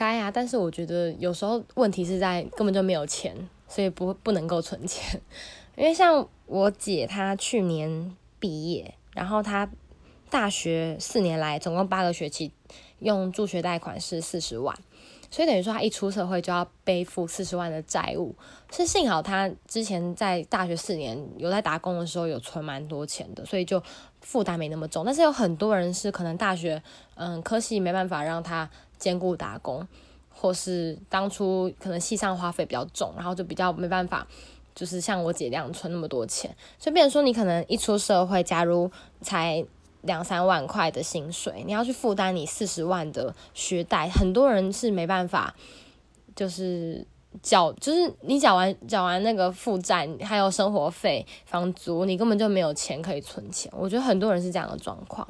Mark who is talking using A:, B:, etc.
A: 该啊，但是我觉得有时候问题是在根本就没有钱，所以不不能够存钱。因为像我姐她去年毕业，然后她大学四年来总共八个学期用助学贷款是四十万。所以等于说，她一出社会就要背负四十万的债务。是幸好她之前在大学四年有在打工的时候有存蛮多钱的，所以就负担没那么重。但是有很多人是可能大学嗯科系没办法让他兼顾打工，或是当初可能系上花费比较重，然后就比较没办法，就是像我姐这样存那么多钱。所以变成说，你可能一出社会，假如才。两三万块的薪水，你要去负担你四十万的学贷，很多人是没办法，就是缴，就是你缴完缴完那个负债，还有生活费、房租，你根本就没有钱可以存钱。我觉得很多人是这样的状况。